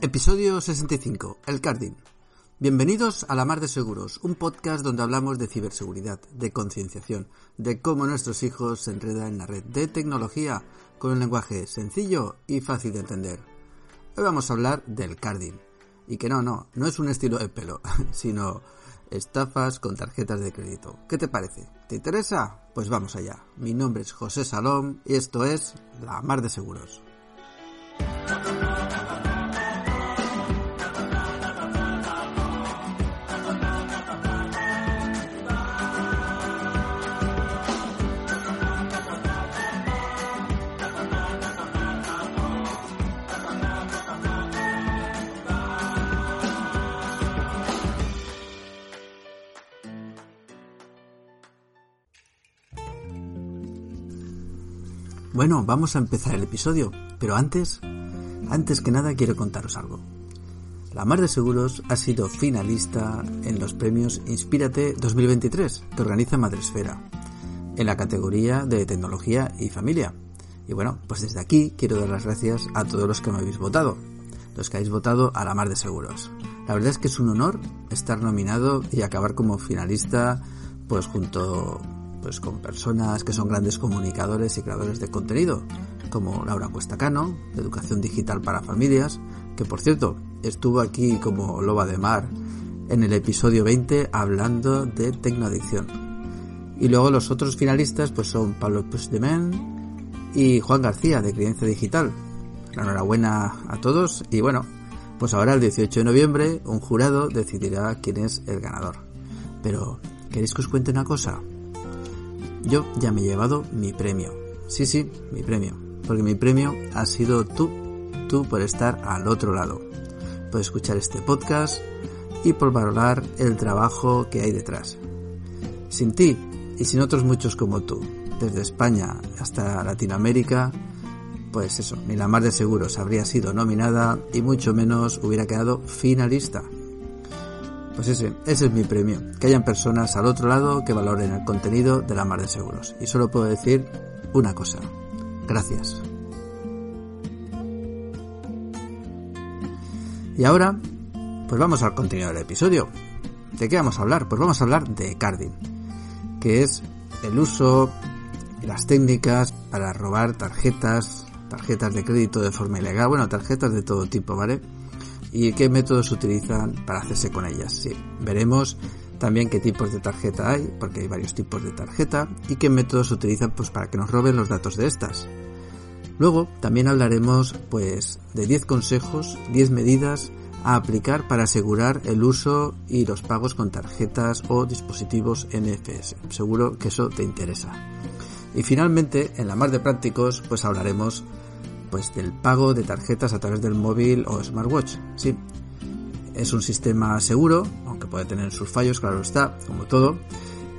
Episodio 65. El Carding. Bienvenidos a La Mar de Seguros, un podcast donde hablamos de ciberseguridad, de concienciación, de cómo nuestros hijos se enredan en la red, de tecnología, con un lenguaje sencillo y fácil de entender. Hoy vamos a hablar del carding. Y que no, no, no es un estilo de pelo, sino estafas con tarjetas de crédito. ¿Qué te parece? ¿Te interesa? Pues vamos allá. Mi nombre es José Salom y esto es La Mar de Seguros. Bueno, vamos a empezar el episodio, pero antes, antes que nada quiero contaros algo. La Mar de Seguros ha sido finalista en los premios Inspírate 2023 que organiza Madresfera, en la categoría de tecnología y familia. Y bueno, pues desde aquí quiero dar las gracias a todos los que me habéis votado, los que habéis votado a la Mar de Seguros. La verdad es que es un honor estar nominado y acabar como finalista, pues junto pues con personas que son grandes comunicadores y creadores de contenido, como Laura Cuestacano, de Educación Digital para Familias, que por cierto estuvo aquí como loba de mar en el episodio 20 hablando de tecnoadicción. Y luego los otros finalistas pues son Pablo Puigdemont y Juan García de Creencia Digital. La enhorabuena a todos y bueno, pues ahora el 18 de noviembre un jurado decidirá quién es el ganador. Pero, ¿queréis que os cuente una cosa? Yo ya me he llevado mi premio. Sí, sí, mi premio. Porque mi premio ha sido tú, tú por estar al otro lado. Por escuchar este podcast y por valorar el trabajo que hay detrás. Sin ti y sin otros muchos como tú, desde España hasta Latinoamérica, pues eso, ni la mar de seguros habría sido nominada y mucho menos hubiera quedado finalista. Pues ese, ese es mi premio, que hayan personas al otro lado que valoren el contenido de la mar de seguros. Y solo puedo decir una cosa. Gracias. Y ahora, pues vamos al contenido del episodio. ¿De qué vamos a hablar? Pues vamos a hablar de carding, que es el uso y las técnicas para robar tarjetas, tarjetas de crédito de forma ilegal, bueno, tarjetas de todo tipo, ¿vale? Y qué métodos utilizan para hacerse con ellas. Sí, veremos también qué tipos de tarjeta hay, porque hay varios tipos de tarjeta, y qué métodos utilizan pues para que nos roben los datos de estas. Luego también hablaremos pues de 10 consejos, 10 medidas a aplicar para asegurar el uso y los pagos con tarjetas o dispositivos NFS. Seguro que eso te interesa. Y finalmente, en la más de prácticos, pues hablaremos pues del pago de tarjetas a través del móvil o smartwatch. Sí, es un sistema seguro, aunque puede tener sus fallos, claro está, como todo.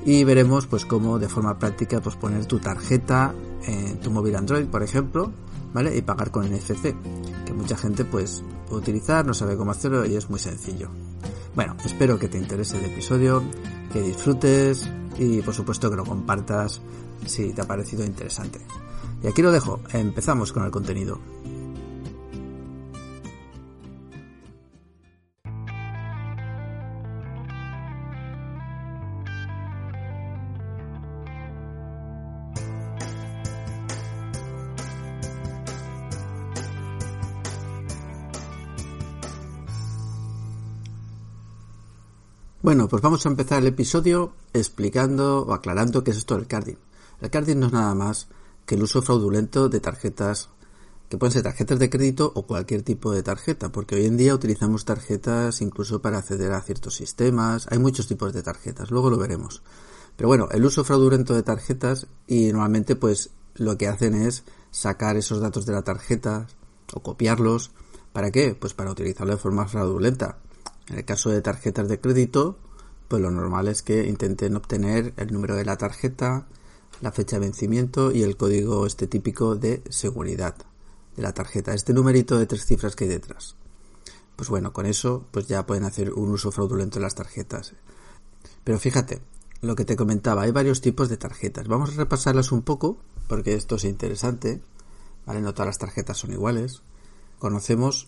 Y veremos pues cómo de forma práctica pues poner tu tarjeta en tu móvil Android, por ejemplo, ¿vale? Y pagar con NFC, que mucha gente pues puede utilizar, no sabe cómo hacerlo y es muy sencillo. Bueno, espero que te interese el episodio, que disfrutes y por supuesto que lo compartas si te ha parecido interesante. Y aquí lo dejo, empezamos con el contenido. Bueno, pues vamos a empezar el episodio explicando o aclarando qué es esto del carding. El carding no es nada más que el uso fraudulento de tarjetas que pueden ser tarjetas de crédito o cualquier tipo de tarjeta, porque hoy en día utilizamos tarjetas incluso para acceder a ciertos sistemas, hay muchos tipos de tarjetas, luego lo veremos. Pero bueno, el uso fraudulento de tarjetas y normalmente pues lo que hacen es sacar esos datos de la tarjeta o copiarlos. ¿Para qué? Pues para utilizarlo de forma fraudulenta. En el caso de tarjetas de crédito, pues lo normal es que intenten obtener el número de la tarjeta, la fecha de vencimiento y el código este típico de seguridad de la tarjeta, este numerito de tres cifras que hay detrás. Pues bueno, con eso pues ya pueden hacer un uso fraudulento de las tarjetas. Pero fíjate, lo que te comentaba, hay varios tipos de tarjetas. Vamos a repasarlas un poco porque esto es interesante. ¿Vale? No todas las tarjetas son iguales. Conocemos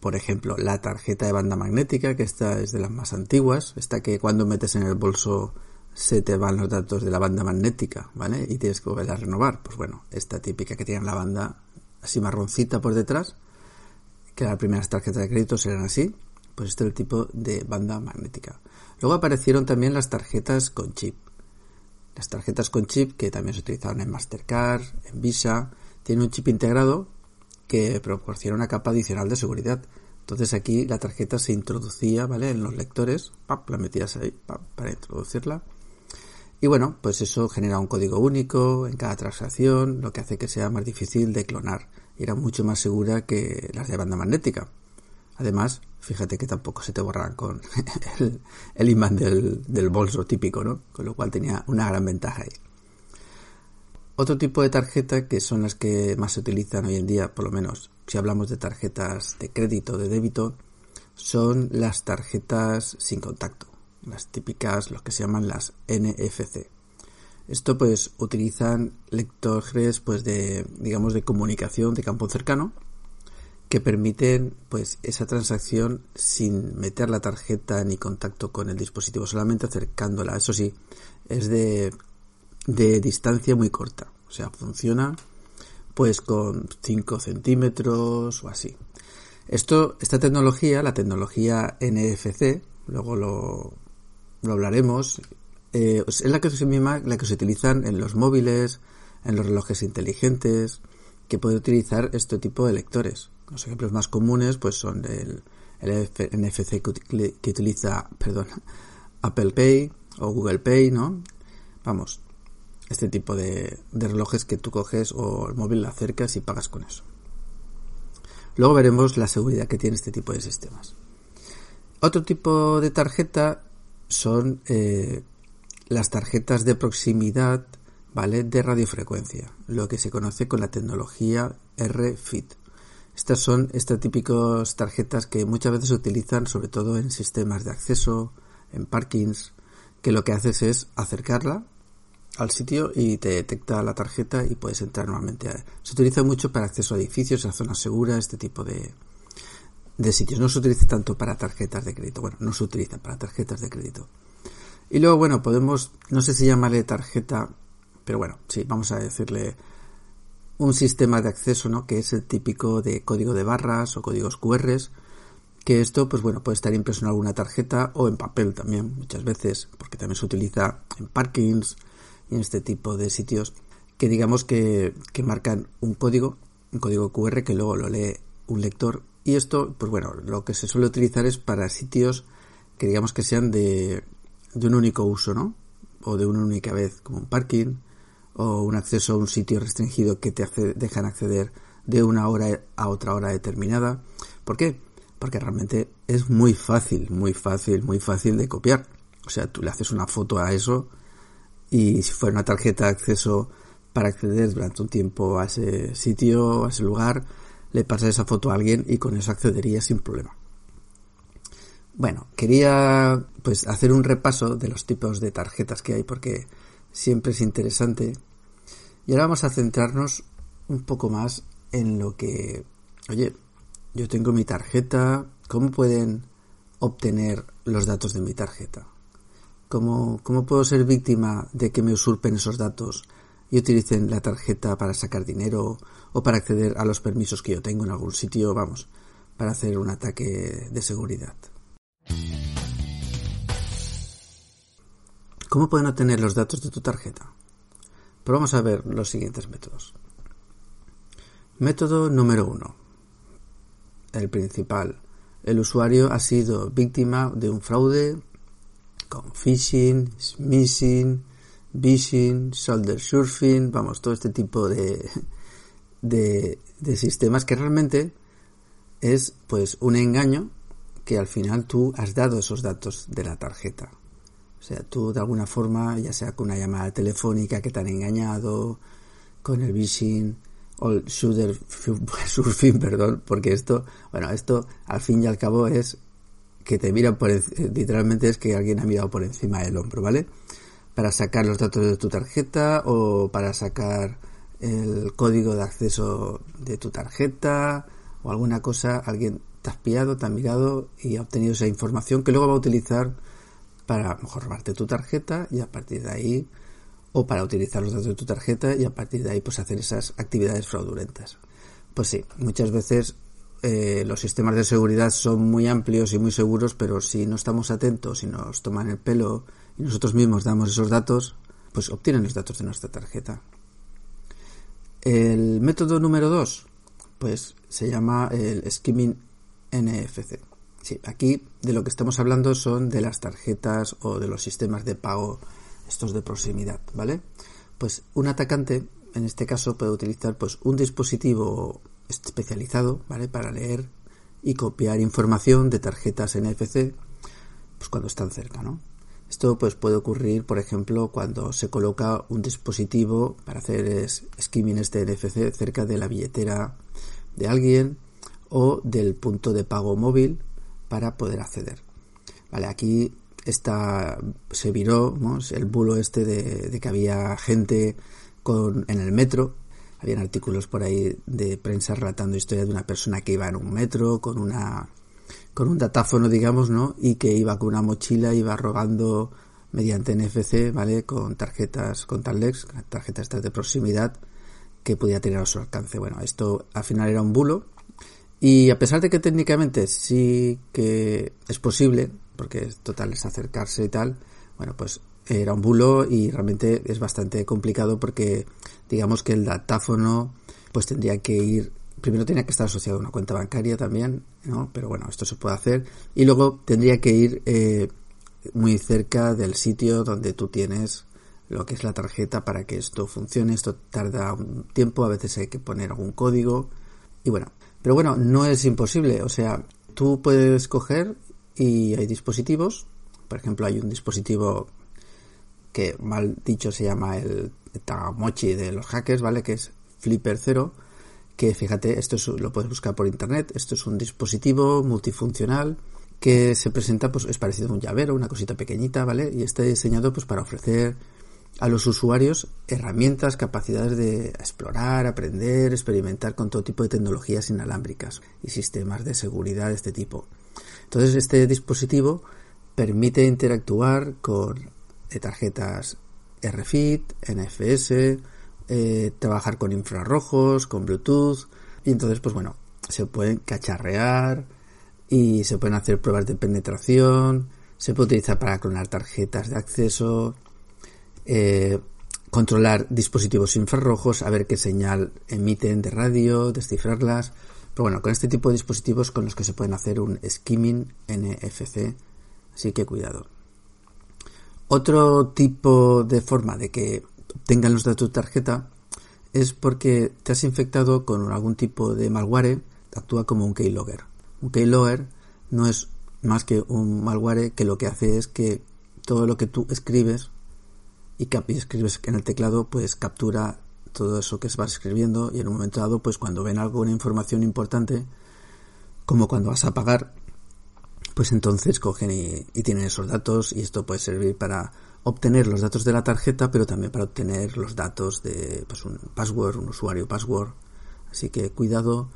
por ejemplo, la tarjeta de banda magnética, que esta es de las más antiguas, esta que cuando metes en el bolso se te van los datos de la banda magnética, ¿vale? Y tienes que volver a renovar. Pues bueno, esta típica que tiene la banda así marroncita por detrás, que las primeras tarjetas de crédito eran así, pues este es el tipo de banda magnética. Luego aparecieron también las tarjetas con chip. Las tarjetas con chip que también se utilizaban en Mastercard, en Visa, tienen un chip integrado que proporciona una capa adicional de seguridad. Entonces aquí la tarjeta se introducía, ¿vale? En los lectores, la metías ahí para introducirla. Y bueno, pues eso genera un código único en cada transacción, lo que hace que sea más difícil de clonar. Y era mucho más segura que las de banda magnética. Además, fíjate que tampoco se te borran con el, imán del, del, bolso típico, ¿no? Con lo cual tenía una gran ventaja ahí. Otro tipo de tarjeta que son las que más se utilizan hoy en día, por lo menos si hablamos de tarjetas de crédito, de débito, son las tarjetas sin contacto, las típicas, los que se llaman las NFC. Esto pues utilizan lectores pues de digamos de comunicación de campo cercano que permiten pues esa transacción sin meter la tarjeta ni contacto con el dispositivo, solamente acercándola. Eso sí, es de, de distancia muy corta. O sea, funciona pues con 5 centímetros o así. Esto, esta tecnología, la tecnología NFC, luego lo, lo hablaremos, eh, es la que, se, la que se utilizan en los móviles, en los relojes inteligentes, que puede utilizar este tipo de lectores. Los ejemplos más comunes pues son el, el NFC que, utiliza perdón, Apple Pay o Google Pay, ¿no? Vamos, este tipo de, de relojes que tú coges o el móvil lo acercas y pagas con eso. Luego veremos la seguridad que tiene este tipo de sistemas. Otro tipo de tarjeta son eh, las tarjetas de proximidad, ¿vale? De radiofrecuencia, lo que se conoce con la tecnología RFID. Estas son estas típicas tarjetas que muchas veces se utilizan sobre todo en sistemas de acceso, en parkings, que lo que haces es acercarla al sitio y te detecta la tarjeta y puedes entrar nuevamente. Se utiliza mucho para acceso a edificios, a zonas seguras, este tipo de, de sitios. No se utiliza tanto para tarjetas de crédito. Bueno, no se utiliza para tarjetas de crédito. Y luego, bueno, podemos, no sé si llamarle tarjeta, pero bueno, sí, vamos a decirle un sistema de acceso, ¿no? Que es el típico de código de barras o códigos QR, que esto, pues bueno, puede estar impreso en alguna tarjeta o en papel también, muchas veces, porque también se utiliza en parkings y en este tipo de sitios, que digamos que, que marcan un código, un código QR que luego lo lee un lector. Y esto, pues bueno, lo que se suele utilizar es para sitios que digamos que sean de, de un único uso, ¿no? O de una única vez, como un parking, o un acceso a un sitio restringido que te dejan acceder de una hora a otra hora determinada. ¿Por qué? Porque realmente es muy fácil, muy fácil, muy fácil de copiar. O sea, tú le haces una foto a eso y si fuera una tarjeta de acceso para acceder durante un tiempo a ese sitio, a ese lugar, le pasas esa foto a alguien y con eso accedería sin problema. Bueno, quería pues hacer un repaso de los tipos de tarjetas que hay porque siempre es interesante. Y ahora vamos a centrarnos un poco más en lo que, oye, yo tengo mi tarjeta, ¿cómo pueden obtener los datos de mi tarjeta? ¿Cómo, cómo puedo ser víctima de que me usurpen esos datos y utilicen la tarjeta para sacar dinero o para acceder a los permisos que yo tengo en algún sitio, vamos, para hacer un ataque de seguridad? ¿Cómo pueden obtener los datos de tu tarjeta? Pues vamos a ver los siguientes métodos. Método número uno. El principal. El usuario ha sido víctima de un fraude con phishing, smishing, phishing, shoulder surfing, vamos, todo este tipo de, de, de sistemas que realmente es pues un engaño que al final tú has dado esos datos de la tarjeta. O sea, tú de alguna forma, ya sea con una llamada telefónica que te han engañado, con el phishing o el shooter surfing, perdón, porque esto, bueno, esto al fin y al cabo es que te miran por literalmente es que alguien ha mirado por encima del hombro, ¿vale? Para sacar los datos de tu tarjeta o para sacar el código de acceso de tu tarjeta o alguna cosa, alguien te has pillado, te ha mirado y ha obtenido esa información que luego va a utilizar para mejor robarte tu tarjeta y a partir de ahí o para utilizar los datos de tu tarjeta y a partir de ahí pues hacer esas actividades fraudulentas. Pues sí, muchas veces eh, los sistemas de seguridad son muy amplios y muy seguros, pero si no estamos atentos y nos toman el pelo y nosotros mismos damos esos datos, pues obtienen los datos de nuestra tarjeta. El método número 2, pues se llama el skimming NFC. Sí, aquí de lo que estamos hablando son de las tarjetas o de los sistemas de pago estos de proximidad, ¿vale? Pues un atacante, en este caso, puede utilizar pues un dispositivo especializado, ¿vale? Para leer y copiar información de tarjetas NFC, pues cuando están cerca, ¿no? Esto pues puede ocurrir, por ejemplo, cuando se coloca un dispositivo para hacer skimming este NFC cerca de la billetera de alguien o del punto de pago móvil para poder acceder. Vale, aquí está, se viró el bulo este de, que había gente con, en el metro. Habían artículos por ahí de prensa relatando historia de una persona que iba en un metro con una con un datáfono, digamos, ¿no? Y que iba con una mochila, iba robando mediante NFC, ¿vale? Con tarjetas, con Tallex, tarjetas de proximidad que podía tener a su alcance. Bueno, esto al final era un bulo y a pesar de que técnicamente sí que es posible, porque total es acercarse y tal, bueno, pues era un bulo y realmente es bastante complicado porque digamos que el datáfono pues tendría que ir primero tenía que estar asociado a una cuenta bancaria también, ¿no? Pero bueno, esto se puede hacer y luego tendría que ir eh, muy cerca del sitio donde tú tienes lo que es la tarjeta para que esto funcione. Esto tarda un tiempo, a veces hay que poner algún código y bueno, pero bueno, no es imposible. O sea, tú puedes coger y hay dispositivos. Por ejemplo, hay un dispositivo que mal dicho se llama el Tamochi de los hackers, ¿vale? Que es Flipper 0. Que fíjate, esto lo puedes buscar por internet. Esto es un dispositivo multifuncional que se presenta, pues es parecido a un llavero, una cosita pequeñita, ¿vale? Y está diseñado pues para ofrecer a los usuarios herramientas, capacidades de explorar, aprender, experimentar con todo tipo de tecnologías inalámbricas y sistemas de seguridad de este tipo. Entonces este dispositivo permite interactuar con eh, tarjetas RFID, NFS, eh, trabajar con infrarrojos, con Bluetooth y entonces pues bueno, se pueden cacharrear y se pueden hacer pruebas de penetración, se puede utilizar para clonar tarjetas de acceso, eh, controlar dispositivos infrarrojos, a ver qué señal emiten de radio, descifrarlas. Pero bueno, con este tipo de dispositivos con los que se pueden hacer un skimming NFC, así que cuidado. Otro tipo de forma de que tengan los datos de tarjeta es porque te has infectado con algún tipo de malware, actúa como un keylogger. Un keylogger no es más que un malware que lo que hace es que todo lo que tú escribes y que escribes en el teclado pues captura todo eso que vas escribiendo y en un momento dado pues cuando ven alguna información importante como cuando vas a pagar pues entonces cogen y, tienen esos datos y esto puede servir para obtener los datos de la tarjeta pero también para obtener los datos de pues un password un usuario password. Así que cuidado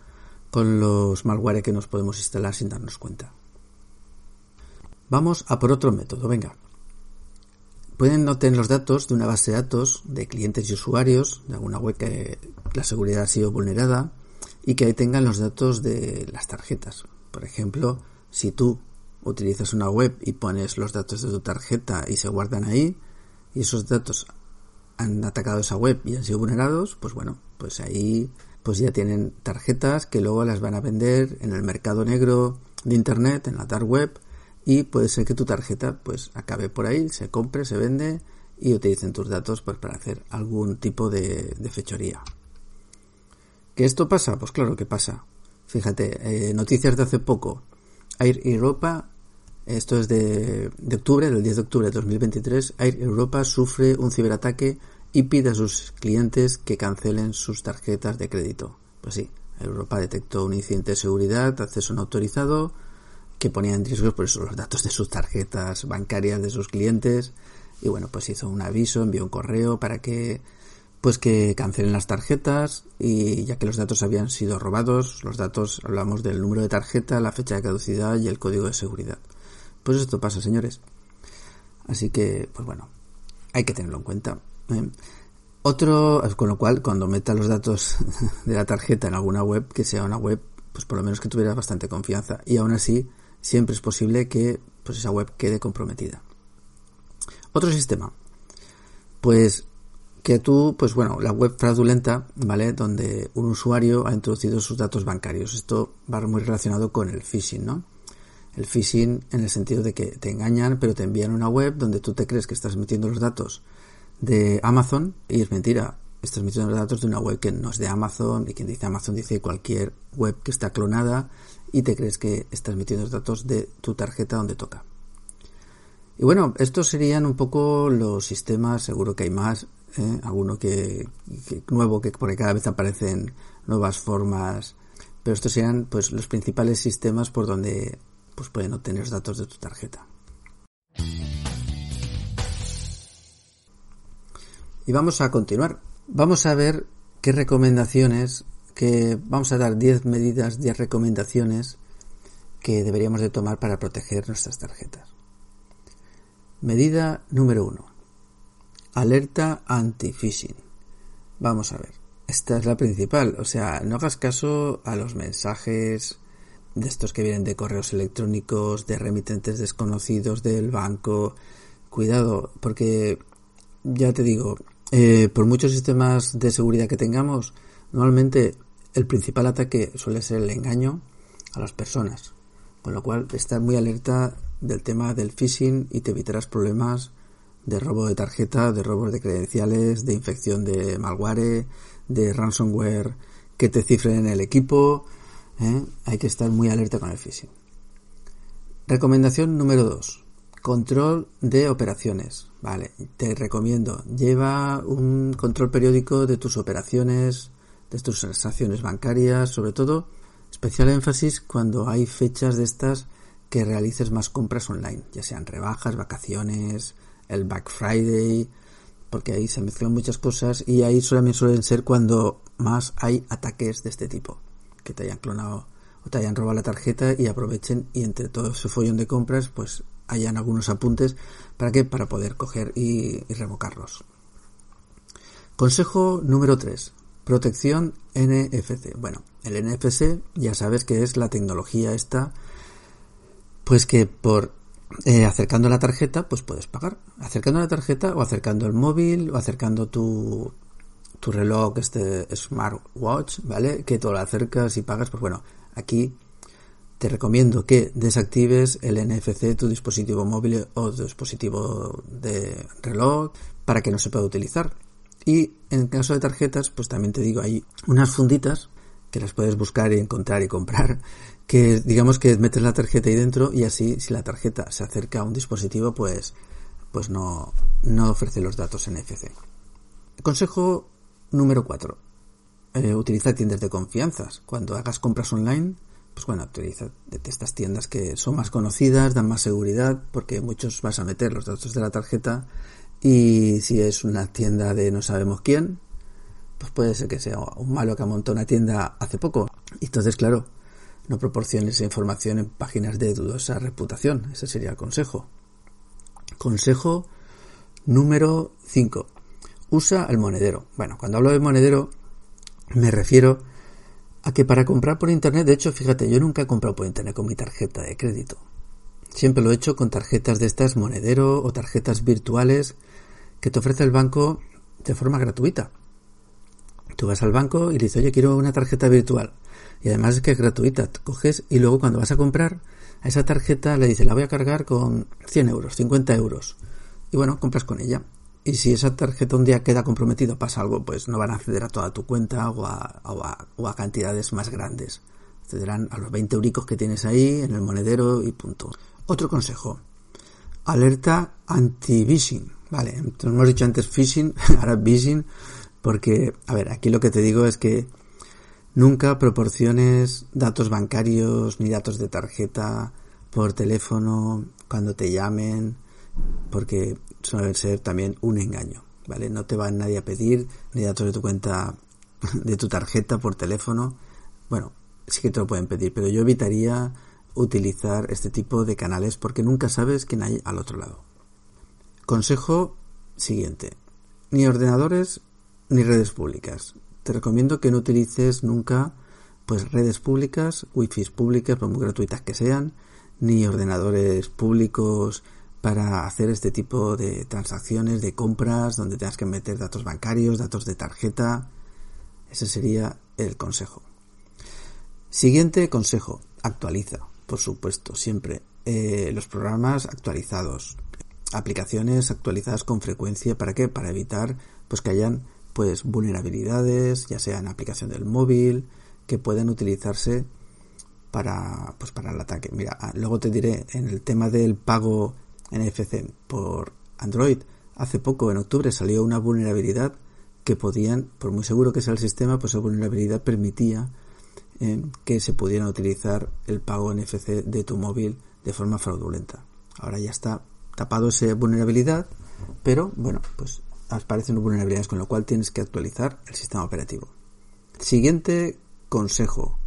con los malware que nos podemos instalar sin darnos cuenta. Vamos a por otro método venga. Pueden obtener los datos de una base de datos de clientes y usuarios de alguna web que la seguridad ha sido vulnerada y que ahí tengan los datos de las tarjetas. Por ejemplo, si tú utilizas una web y pones los datos de tu tarjeta y se guardan ahí y esos datos han atacado esa web y han sido vulnerados, pues bueno, pues ahí pues ya tienen tarjetas que luego las van a vender en el mercado negro de internet, en la dark web y puede ser que tu tarjeta pues acabe por ahí, se compre, se vende y utilicen tus datos pues para hacer algún tipo de, fechoría. ¿Que esto pasa? Pues claro que pasa. Fíjate, eh, noticias de hace poco. Air Europa, esto es de, de octubre, del 10 de octubre de 2023, Air Europa sufre un ciberataque y pide a sus clientes que cancelen sus tarjetas de crédito. Pues sí, Europa detectó un incidente de seguridad, acceso no autorizado, que ponía en riesgo por eso los datos de sus tarjetas bancarias de sus clientes y bueno pues hizo un aviso envió un correo para que pues que cancelen las tarjetas y ya que los datos habían sido robados, los datos hablamos del número de tarjeta, la fecha de caducidad y el código de seguridad. Pues esto pasa, señores. Así que, pues bueno, hay que tenerlo en cuenta. ¿eh? Otro, con lo cual, cuando meta los datos de la tarjeta en alguna web, que sea una web, pues por lo menos que tuviera bastante confianza. Y aún así, siempre es posible que pues esa web quede comprometida. Otro sistema, pues que tú, pues bueno, la web fraudulenta, ¿vale? Donde un usuario ha introducido sus datos bancarios. Esto va muy relacionado con el phishing, ¿no? El phishing en el sentido de que te engañan, pero te envían una web donde tú te crees que estás metiendo los datos de Amazon y es mentira. Estás metiendo los datos de una web que no es de Amazon y quien dice Amazon dice cualquier web que está clonada y te crees que estás metiendo los datos de tu tarjeta donde toca. Y bueno, estos serían un poco los sistemas, seguro que hay más, ¿eh? alguno que, nuevo, que por cada vez aparecen nuevas formas, pero estos serían pues los principales sistemas por donde pues pueden obtener datos de tu tarjeta. Y vamos a continuar. Vamos a ver qué recomendaciones, que vamos a dar 10 medidas, 10 recomendaciones que deberíamos de tomar para proteger nuestras tarjetas. Medida número 1. Alerta anti-phishing. Vamos a ver. Esta es la principal. O sea, no hagas caso a los mensajes de estos que vienen de correos electrónicos, de remitentes desconocidos del banco. Cuidado, porque ya te digo, eh, por muchos sistemas de seguridad que tengamos, normalmente el principal ataque suele ser el engaño a las personas. Con lo cual, estar muy alerta del tema del phishing y te evitarás problemas de robo de tarjeta, de robos de credenciales, de infección de malware, de ransomware que te cifren en el equipo. ¿Eh? Hay que estar muy alerta con el phishing. Recomendación número 2. Control de operaciones. Vale, te recomiendo. Lleva un control periódico de tus operaciones, de tus transacciones bancarias, sobre todo especial énfasis cuando hay fechas de estas que realices más compras online, ya sean rebajas, vacaciones, el Black Friday, porque ahí se mezclan muchas cosas y ahí solamente suelen ser cuando más hay ataques de este tipo, que te hayan clonado o te hayan robado la tarjeta y aprovechen y entre todo ese follón de compras pues hayan algunos apuntes para que para poder coger y, y revocarlos. Consejo número 3. Protección NFC. Bueno, el NFC ya sabes que es la tecnología esta pues que por eh, acercando la tarjeta, pues puedes pagar. Acercando la tarjeta o acercando el móvil o acercando tu, tu reloj, este smartwatch, ¿vale? Que tú lo acercas y pagas, pues bueno, aquí te recomiendo que desactives el NFC tu dispositivo móvil o dispositivo de reloj para que no se pueda utilizar. Y en caso de tarjetas, pues también te digo, hay unas funditas que las puedes buscar y encontrar y comprar que digamos que metes la tarjeta ahí dentro y así si la tarjeta se acerca a un dispositivo pues pues no, no ofrece los datos NFC. Consejo número 4. Eh, utiliza tiendas de confianza. Cuando hagas compras online, pues bueno, utiliza estas tiendas que son más conocidas, dan más seguridad, porque muchos vas a meter los datos de la tarjeta y si es una tienda de no sabemos quién, pues puede ser que sea un malo que ha montado una tienda hace poco. Y entonces, claro, no proporciones información en páginas de dudosa reputación. Ese sería el consejo. Consejo número 5. Usa el monedero. Bueno, cuando hablo de monedero me refiero a que para comprar por internet, de hecho, fíjate, yo nunca he comprado por internet con mi tarjeta de crédito. Siempre lo he hecho con tarjetas de estas monedero o tarjetas virtuales que te ofrece el banco de forma gratuita. Tú vas al banco y dices, oye, quiero una tarjeta virtual. Y además es que es gratuita. coges y luego cuando vas a comprar, a esa tarjeta le dices, la voy a cargar con 100 euros, 50 euros. Y bueno, compras con ella. Y si esa tarjeta un día queda comprometida, pasa algo, pues no van a acceder a toda tu cuenta o a, o a, cantidades más grandes. Accederán a los 20 euricos que tienes ahí en el monedero y punto. Otro consejo. Alerta anti-phishing. Vale, hemos dicho antes phishing, ahora phishing, porque, a ver, aquí lo que te digo es que Nunca proporciones datos bancarios ni datos de tarjeta por teléfono cuando te llamen, porque suele ser también un engaño, ¿vale? No te va nadie a pedir ni datos de tu cuenta, de tu tarjeta por teléfono. Bueno, sí que te lo pueden pedir, pero yo evitaría utilizar este tipo de canales porque nunca sabes quién hay al otro lado. Consejo siguiente. Ni ordenadores ni redes públicas. Te recomiendo que no utilices nunca pues redes públicas, wifi públicas, por muy gratuitas que sean, ni ordenadores públicos para hacer este tipo de transacciones, de compras, donde tengas que meter datos bancarios, datos de tarjeta. Ese sería el consejo. Siguiente consejo, actualiza, por supuesto, siempre eh, los programas actualizados, aplicaciones actualizadas con frecuencia, ¿para qué? Para evitar pues que hayan pues vulnerabilidades, ya sea en aplicación del móvil, que puedan utilizarse para pues para el ataque. Mira, ah, luego te diré en el tema del pago NFC por Android, hace poco en octubre salió una vulnerabilidad que podían, por muy seguro que sea el sistema, pues esa vulnerabilidad permitía eh, que se pudiera utilizar el pago NFC de tu móvil de forma fraudulenta. Ahora ya está tapado esa vulnerabilidad, pero bueno, pues aparecen vulnerabilidades con lo cual tienes que actualizar el sistema operativo. Siguiente consejo.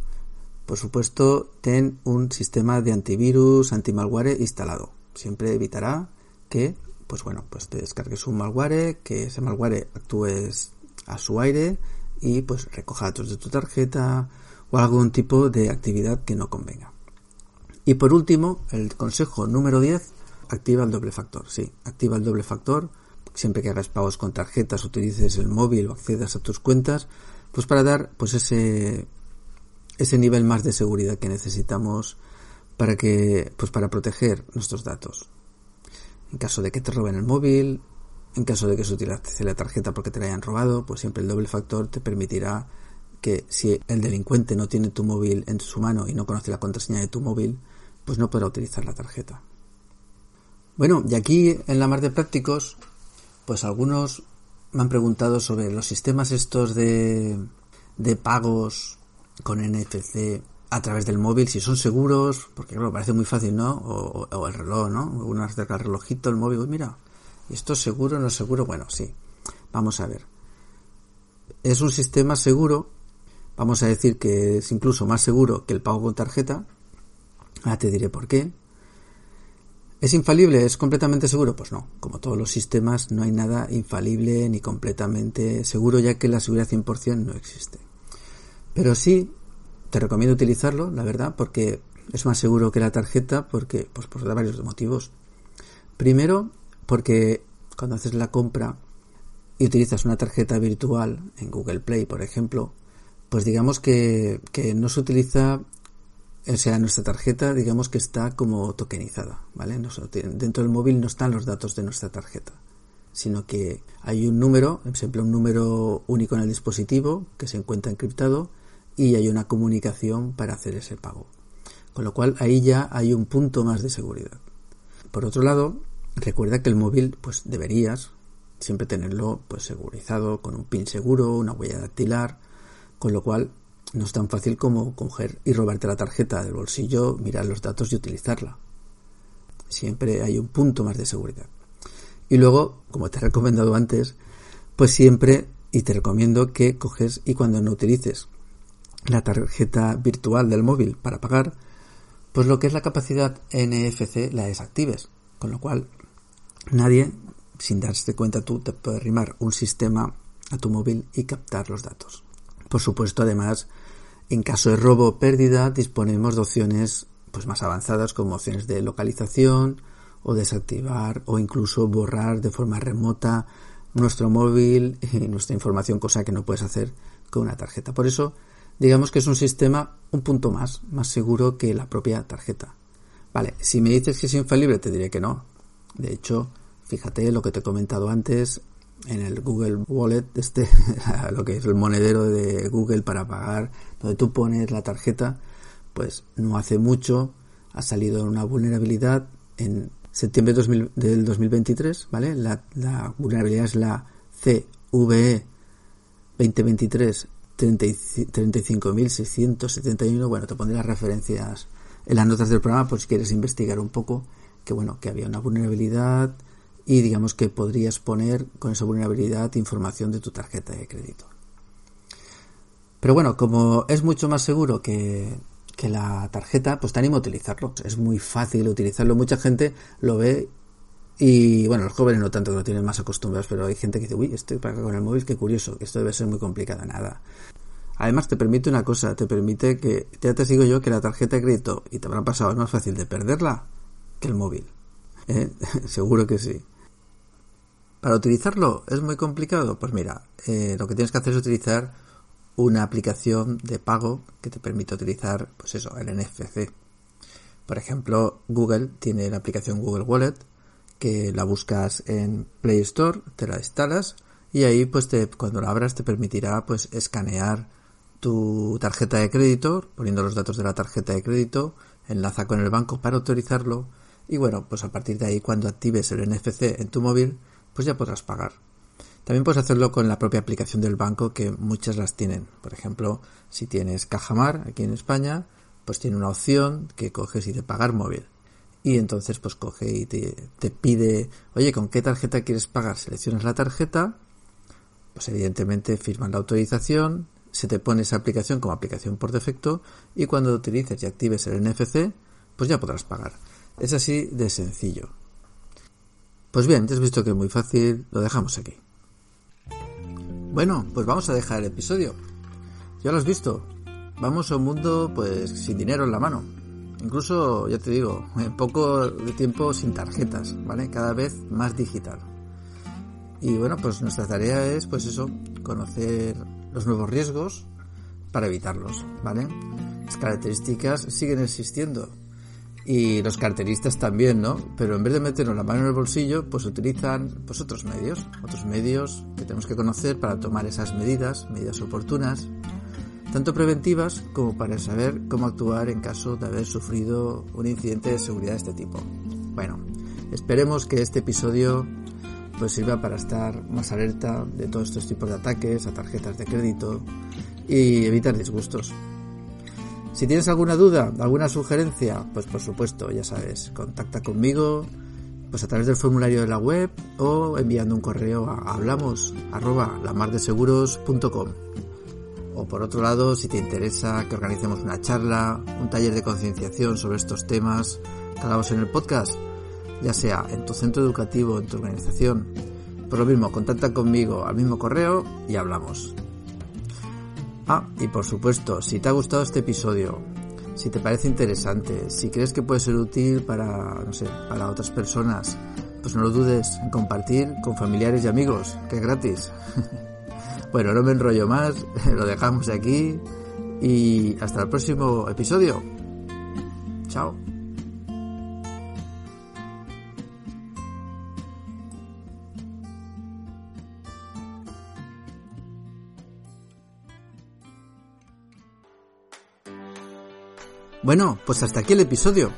Por supuesto, ten un sistema de antivirus, antimalware instalado. Siempre evitará que, pues bueno, pues te descargues un malware, que ese malware actúes a su aire y pues recoja datos de tu tarjeta o algún tipo de actividad que no convenga. Y por último, el consejo número 10, activa el doble factor. Sí, activa el doble factor. Siempre que hagas pagos con tarjetas, utilices el móvil o accedas a tus cuentas, pues para dar pues ese ese nivel más de seguridad que necesitamos para que pues para proteger nuestros datos. En caso de que te roben el móvil, en caso de que se utilice la tarjeta porque te la hayan robado, pues siempre el doble factor te permitirá que si el delincuente no tiene tu móvil en su mano y no conoce la contraseña de tu móvil, pues no podrá utilizar la tarjeta. Bueno, y aquí en la mar de prácticos, pues algunos me han preguntado sobre los sistemas estos de, de pagos con NFC a través del móvil, si son seguros, porque claro, parece muy fácil, ¿no? O, el reloj, ¿no? Uno acerca el relojito, el móvil, mira, ¿esto es seguro no es seguro? Bueno, sí. Vamos a ver. Es un sistema seguro, vamos a decir que es incluso más seguro que el pago con tarjeta. Ahora te diré por qué. ¿Es infalible? ¿Es completamente seguro? Pues no. Como todos los sistemas, no hay nada infalible ni completamente seguro, ya que la seguridad 100% no existe. Pero sí, te recomiendo utilizarlo, la verdad, porque es más seguro que la tarjeta, porque, pues por varios motivos. Primero, porque cuando haces la compra y utilizas una tarjeta virtual en Google Play, por ejemplo, pues digamos que, que no se utiliza o sea, nuestra tarjeta, digamos que está como tokenizada, ¿vale? dentro del móvil no están los datos de nuestra tarjeta, sino que hay un número, por ejemplo, un número único en el dispositivo que se encuentra encriptado y hay una comunicación para hacer ese pago. Con lo cual ahí ya hay un punto más de seguridad. Por otro lado, recuerda que el móvil, pues deberías siempre tenerlo pues segurizado con un pin seguro, una huella dactilar, con lo cual no es tan fácil como coger y robarte la tarjeta del bolsillo, mirar los datos y utilizarla. Siempre hay un punto más de seguridad. Y luego, como te he recomendado antes, pues siempre, y te recomiendo que coges y cuando no utilices la tarjeta virtual del móvil para pagar, pues lo que es la capacidad NFC la desactives. Con lo cual, nadie, sin darse cuenta tú, te puede arrimar un sistema a tu móvil y captar los datos. Por supuesto, además, en caso de robo o pérdida, disponemos de opciones pues, más avanzadas como opciones de localización o desactivar o incluso borrar de forma remota nuestro móvil y nuestra información, cosa que no puedes hacer con una tarjeta. Por eso, digamos que es un sistema un punto más, más seguro que la propia tarjeta. Vale, si me dices que es infalible, te diré que no. De hecho, fíjate lo que te he comentado antes, en el Google Wallet, este, lo que es el monedero de Google para pagar, donde tú pones la tarjeta, pues no hace mucho ha salido una vulnerabilidad en septiembre del 2023, ¿vale? La, vulnerabilidad es la CVE 2023 35.671. Bueno, te pondré las referencias en las notas del programa por si quieres investigar un poco que bueno, que había una vulnerabilidad y digamos que podrías poner con esa vulnerabilidad información de tu tarjeta de crédito. Pero bueno, como es mucho más seguro que, que la tarjeta, pues te animo a utilizarlo. Es muy fácil utilizarlo. Mucha gente lo ve y bueno, los jóvenes no tanto que lo tienen más acostumbrados, pero hay gente que dice, uy, estoy para con el móvil, qué curioso, que esto debe ser muy complicado. Nada. Además te permite una cosa, te permite que, ya te digo yo que la tarjeta de crédito, y te habrá pasado, es más fácil de perderla que el móvil. ¿Eh? Seguro que sí. Para utilizarlo es muy complicado. Pues mira, eh, lo que tienes que hacer es utilizar una aplicación de pago que te permite utilizar, pues eso, el NFC. Por ejemplo, Google tiene la aplicación Google Wallet que la buscas en Play Store, te la instalas y ahí pues te, cuando la abras te permitirá pues escanear tu tarjeta de crédito, poniendo los datos de la tarjeta de crédito, enlaza con el banco para autorizarlo y bueno, pues a partir de ahí cuando actives el NFC en tu móvil, pues ya podrás pagar. También puedes hacerlo con la propia aplicación del banco que muchas las tienen. Por ejemplo, si tienes Cajamar aquí en España, pues tiene una opción que coges y de pagar móvil y entonces pues coge y te, pide, oye, ¿con qué tarjeta quieres pagar? Seleccionas la tarjeta, pues evidentemente firmas la autorización, se te pone esa aplicación como aplicación por defecto y cuando utilices y actives el NFC, pues ya podrás pagar. Es así de sencillo. Pues bien, ya has visto que es muy fácil, lo dejamos aquí. Bueno, pues vamos a dejar el episodio. Ya lo has visto. Vamos a un mundo pues sin dinero en la mano incluso, ya te digo, en poco de tiempo sin tarjetas, ¿vale? Cada vez más digital. Y bueno, pues nuestra tarea es, pues eso, conocer los nuevos riesgos para evitarlos, ¿vale? Las características siguen existiendo y los carteristas también, ¿no? Pero en vez de meternos la mano en el bolsillo, pues utilizan pues otros medios, otros medios que tenemos que conocer para tomar esas medidas, medidas oportunas tanto preventivas como para saber cómo actuar en caso de haber sufrido un incidente de seguridad de este tipo. Bueno, esperemos que este episodio pues sirva para estar más alerta de todos estos tipos de ataques a tarjetas de crédito y evitar disgustos. Si tienes alguna duda, alguna sugerencia, pues por supuesto, ya sabes, contacta conmigo pues a través del formulario de la web o enviando un correo a hablamos o por otro lado, si te interesa que organicemos una charla, un taller de concienciación sobre estos temas que hablamos en el podcast, ya sea en tu centro educativo, en tu organización, por lo mismo, contacta conmigo al mismo correo y hablamos. Ah, y por supuesto, si te ha gustado este episodio, si te parece interesante, si crees que puede ser útil para, no sé, para otras personas, pues no lo dudes en compartir con familiares y amigos, que es gratis. Bueno, no me enrollo más, lo dejamos aquí y hasta el próximo episodio. Chao. Bueno, pues hasta aquí el episodio.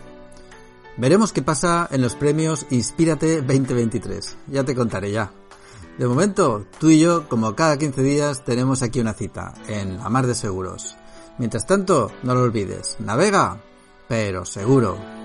Veremos qué pasa en los premios Inspírate 2023. Ya te contaré ya. De momento, tú y yo, como cada 15 días, tenemos aquí una cita, en la mar de seguros. Mientras tanto, no lo olvides, navega, pero seguro.